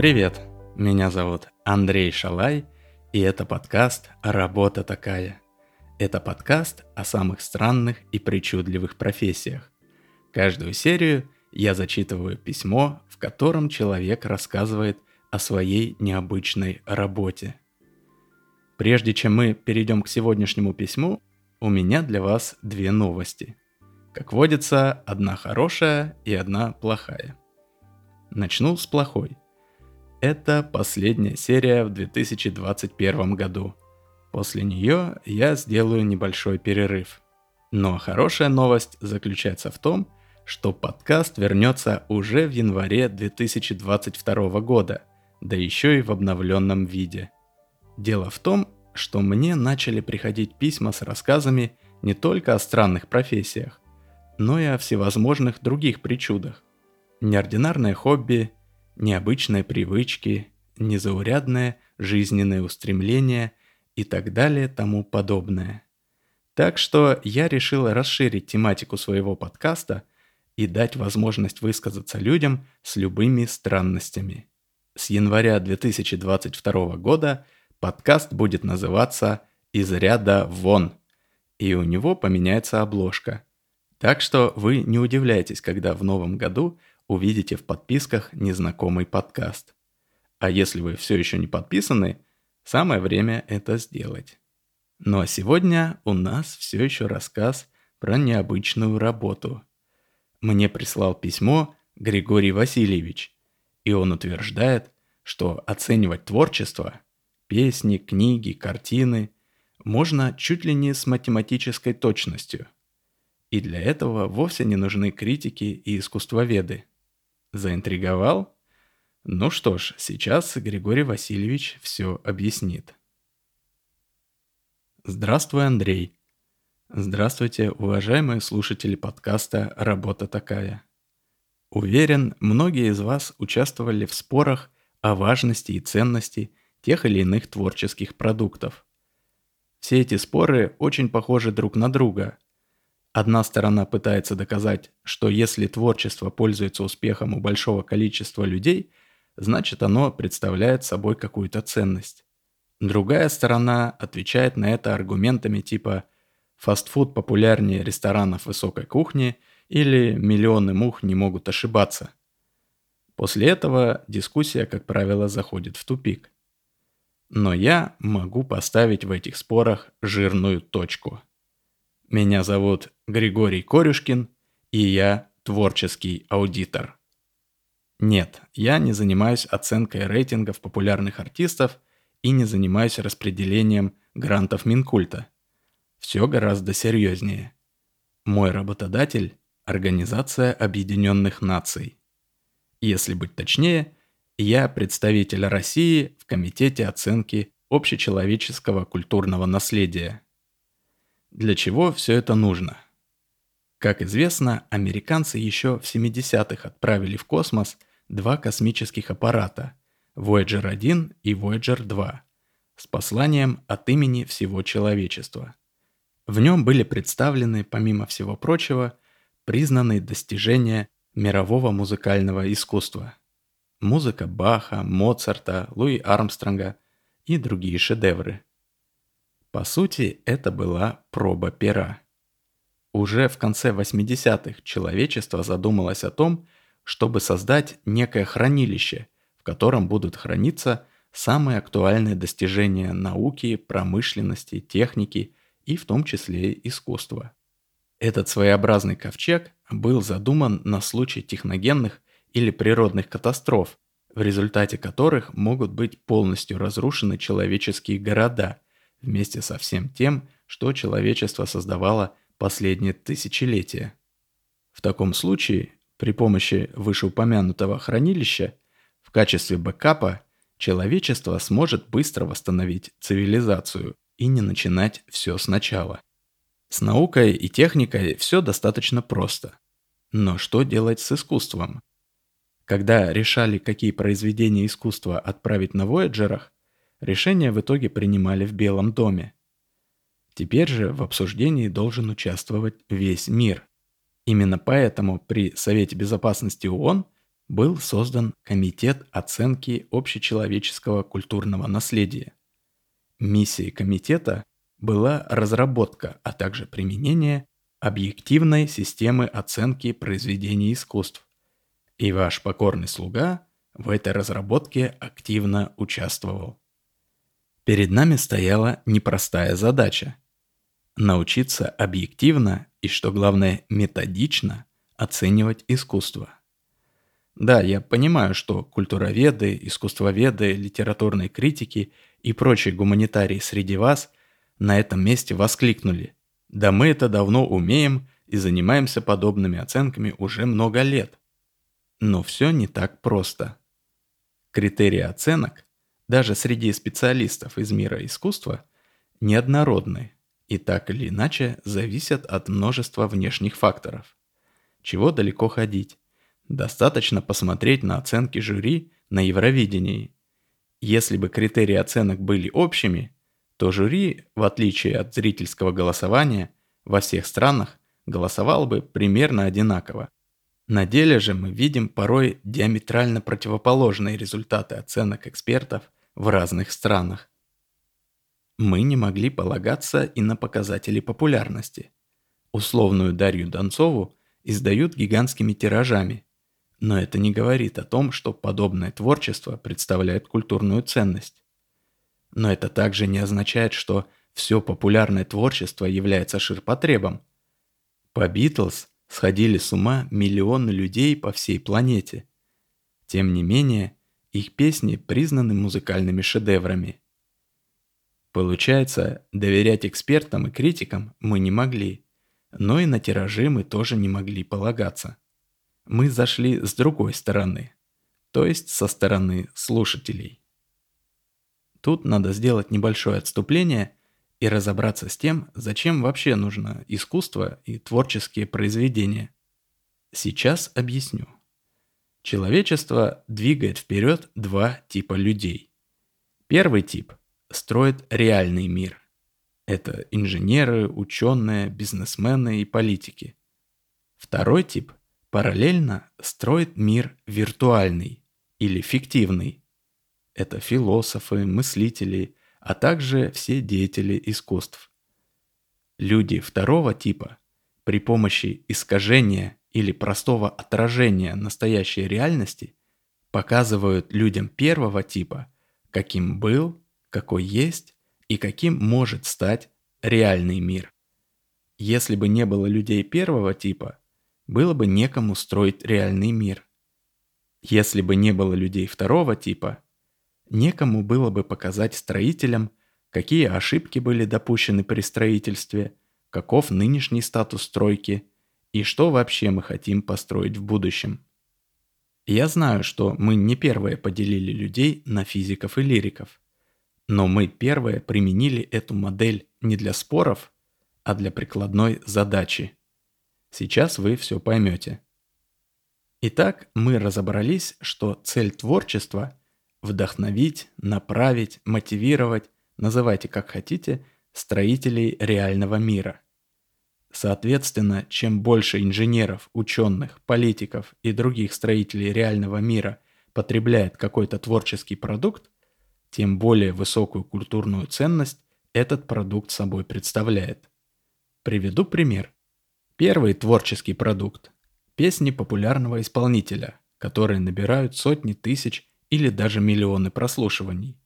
Привет, меня зовут Андрей Шалай, и это подкаст «Работа такая». Это подкаст о самых странных и причудливых профессиях. Каждую серию я зачитываю письмо, в котором человек рассказывает о своей необычной работе. Прежде чем мы перейдем к сегодняшнему письму, у меня для вас две новости. Как водится, одна хорошая и одна плохая. Начну с плохой. Это последняя серия в 2021 году. После нее я сделаю небольшой перерыв. Но хорошая новость заключается в том, что подкаст вернется уже в январе 2022 года, да еще и в обновленном виде. Дело в том, что мне начали приходить письма с рассказами не только о странных профессиях, но и о всевозможных других причудах. Неординарное хобби, необычные привычки, незаурядное жизненное устремление и так далее тому подобное. Так что я решил расширить тематику своего подкаста и дать возможность высказаться людям с любыми странностями. С января 2022 года подкаст будет называться «Из ряда вон», и у него поменяется обложка. Так что вы не удивляйтесь, когда в новом году увидите в подписках незнакомый подкаст. А если вы все еще не подписаны, самое время это сделать. Ну а сегодня у нас все еще рассказ про необычную работу. Мне прислал письмо Григорий Васильевич, и он утверждает, что оценивать творчество, песни, книги, картины можно чуть ли не с математической точностью. И для этого вовсе не нужны критики и искусствоведы. Заинтриговал? Ну что ж, сейчас Григорий Васильевич все объяснит. Здравствуй, Андрей. Здравствуйте, уважаемые слушатели подкаста «Работа такая». Уверен, многие из вас участвовали в спорах о важности и ценности тех или иных творческих продуктов. Все эти споры очень похожи друг на друга. Одна сторона пытается доказать, что если творчество пользуется успехом у большого количества людей, значит оно представляет собой какую-то ценность. Другая сторона отвечает на это аргументами типа «фастфуд популярнее ресторанов высокой кухни» или «миллионы мух не могут ошибаться». После этого дискуссия, как правило, заходит в тупик. Но я могу поставить в этих спорах жирную точку. Меня зовут Григорий Корюшкин, и я творческий аудитор. Нет, я не занимаюсь оценкой рейтингов популярных артистов и не занимаюсь распределением грантов Минкульта. Все гораздо серьезнее. Мой работодатель – Организация Объединенных Наций. Если быть точнее – я представитель России в Комитете оценки общечеловеческого культурного наследия. Для чего все это нужно? Как известно, американцы еще в 70-х отправили в космос два космических аппарата Voyager 1 и Voyager 2 с посланием от имени всего человечества. В нем были представлены, помимо всего прочего, признанные достижения мирового музыкального искусства – музыка Баха, Моцарта, Луи Армстронга и другие шедевры. По сути, это была проба пера. Уже в конце 80-х человечество задумалось о том, чтобы создать некое хранилище, в котором будут храниться самые актуальные достижения науки, промышленности, техники и в том числе искусства. Этот своеобразный ковчег был задуман на случай техногенных или природных катастроф, в результате которых могут быть полностью разрушены человеческие города вместе со всем тем, что человечество создавало последние тысячелетия. В таком случае, при помощи вышеупомянутого хранилища, в качестве бэкапа человечество сможет быстро восстановить цивилизацию и не начинать все сначала. С наукой и техникой все достаточно просто. Но что делать с искусством? Когда решали, какие произведения искусства отправить на Вояджерах, решения в итоге принимали в Белом доме. Теперь же в обсуждении должен участвовать весь мир. Именно поэтому при Совете Безопасности ООН был создан Комитет оценки общечеловеческого культурного наследия. Миссией комитета была разработка, а также применение объективной системы оценки произведений искусств. И ваш покорный слуга в этой разработке активно участвовал. Перед нами стояла непростая задача – научиться объективно и, что главное, методично оценивать искусство. Да, я понимаю, что культуроведы, искусствоведы, литературные критики и прочие гуманитарии среди вас на этом месте воскликнули. Да мы это давно умеем и занимаемся подобными оценками уже много лет. Но все не так просто. Критерии оценок, даже среди специалистов из мира искусства, неоднородны и так или иначе зависят от множества внешних факторов. Чего далеко ходить? Достаточно посмотреть на оценки жюри на Евровидении. Если бы критерии оценок были общими, то жюри, в отличие от зрительского голосования, во всех странах голосовало бы примерно одинаково. На деле же мы видим порой диаметрально противоположные результаты оценок экспертов в разных странах. Мы не могли полагаться и на показатели популярности. Условную Дарью Донцову издают гигантскими тиражами – но это не говорит о том, что подобное творчество представляет культурную ценность. Но это также не означает, что все популярное творчество является ширпотребом. По Битлз сходили с ума миллионы людей по всей планете. Тем не менее, их песни признаны музыкальными шедеврами. Получается, доверять экспертам и критикам мы не могли, но и на тиражи мы тоже не могли полагаться мы зашли с другой стороны, то есть со стороны слушателей. Тут надо сделать небольшое отступление и разобраться с тем, зачем вообще нужно искусство и творческие произведения. Сейчас объясню. Человечество двигает вперед два типа людей. Первый тип строит реальный мир. Это инженеры, ученые, бизнесмены и политики. Второй тип параллельно строит мир виртуальный или фиктивный. Это философы, мыслители, а также все деятели искусств. Люди второго типа при помощи искажения или простого отражения настоящей реальности показывают людям первого типа, каким был, какой есть и каким может стать реальный мир. Если бы не было людей первого типа, было бы некому строить реальный мир. Если бы не было людей второго типа, некому было бы показать строителям, какие ошибки были допущены при строительстве, каков нынешний статус стройки и что вообще мы хотим построить в будущем. Я знаю, что мы не первые поделили людей на физиков и лириков, но мы первые применили эту модель не для споров, а для прикладной задачи – Сейчас вы все поймете. Итак, мы разобрались, что цель творчества – вдохновить, направить, мотивировать, называйте как хотите, строителей реального мира. Соответственно, чем больше инженеров, ученых, политиков и других строителей реального мира потребляет какой-то творческий продукт, тем более высокую культурную ценность этот продукт собой представляет. Приведу пример. Первый творческий продукт – песни популярного исполнителя, которые набирают сотни тысяч или даже миллионы прослушиваний.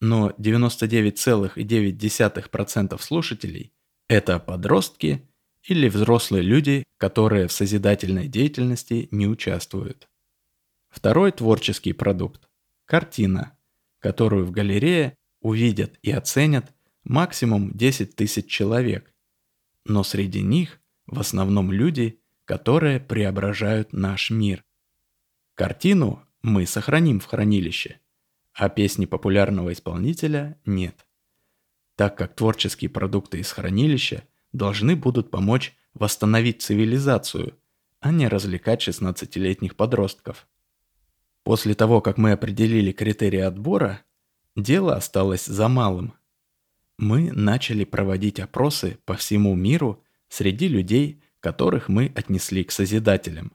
Но 99,9% слушателей – это подростки или взрослые люди, которые в созидательной деятельности не участвуют. Второй творческий продукт – картина, которую в галерее увидят и оценят максимум 10 тысяч человек, но среди них в основном люди, которые преображают наш мир. Картину мы сохраним в хранилище, а песни популярного исполнителя нет. Так как творческие продукты из хранилища должны будут помочь восстановить цивилизацию, а не развлекать 16-летних подростков. После того, как мы определили критерии отбора, дело осталось за малым. Мы начали проводить опросы по всему миру среди людей, которых мы отнесли к Созидателям,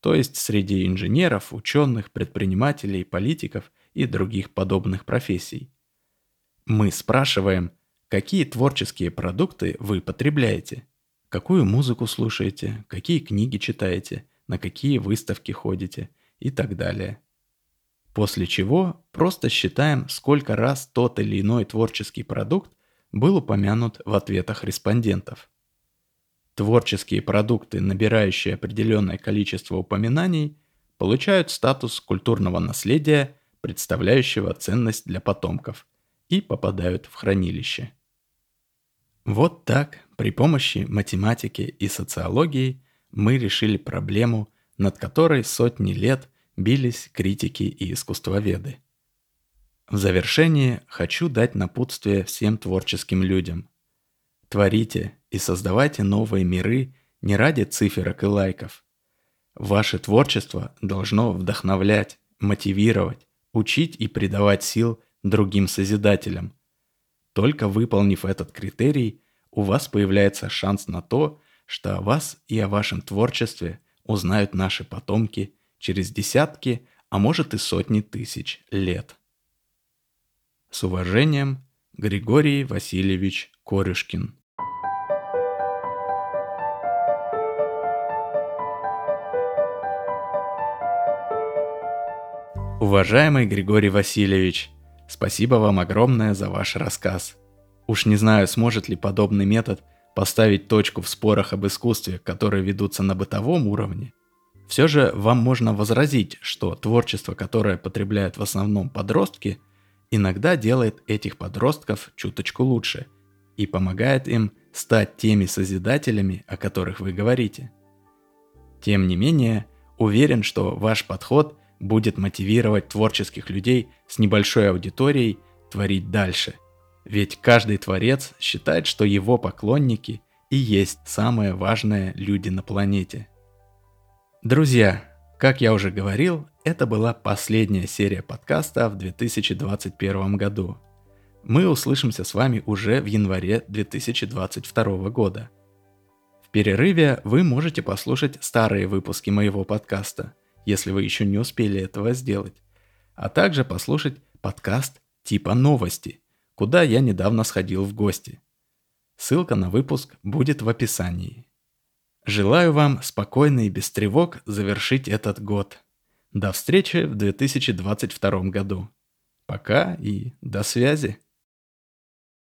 то есть среди инженеров, ученых, предпринимателей, политиков и других подобных профессий. Мы спрашиваем, какие творческие продукты вы потребляете, какую музыку слушаете, какие книги читаете, на какие выставки ходите и так далее. После чего просто считаем, сколько раз тот или иной творческий продукт был упомянут в ответах респондентов. Творческие продукты, набирающие определенное количество упоминаний, получают статус культурного наследия, представляющего ценность для потомков, и попадают в хранилище. Вот так, при помощи математики и социологии, мы решили проблему, над которой сотни лет бились критики и искусствоведы. В завершение хочу дать напутствие всем творческим людям. Творите и создавайте новые миры не ради циферок и лайков. Ваше творчество должно вдохновлять, мотивировать, учить и придавать сил другим созидателям. Только выполнив этот критерий, у вас появляется шанс на то, что о вас и о вашем творчестве узнают наши потомки через десятки, а может и сотни тысяч лет. С уважением, Григорий Васильевич Корюшкин. Уважаемый Григорий Васильевич, спасибо вам огромное за ваш рассказ. Уж не знаю, сможет ли подобный метод поставить точку в спорах об искусстве, которые ведутся на бытовом уровне. Все же вам можно возразить, что творчество, которое потребляют в основном подростки, иногда делает этих подростков чуточку лучше и помогает им стать теми созидателями, о которых вы говорите. Тем не менее, уверен, что ваш подход – будет мотивировать творческих людей с небольшой аудиторией творить дальше. Ведь каждый творец считает, что его поклонники и есть самые важные люди на планете. Друзья, как я уже говорил, это была последняя серия подкаста в 2021 году. Мы услышимся с вами уже в январе 2022 года. В перерыве вы можете послушать старые выпуски моего подкаста – если вы еще не успели этого сделать, а также послушать подкаст типа новости, куда я недавно сходил в гости. Ссылка на выпуск будет в описании. Желаю вам спокойно и без тревог завершить этот год. До встречи в 2022 году. Пока и до связи.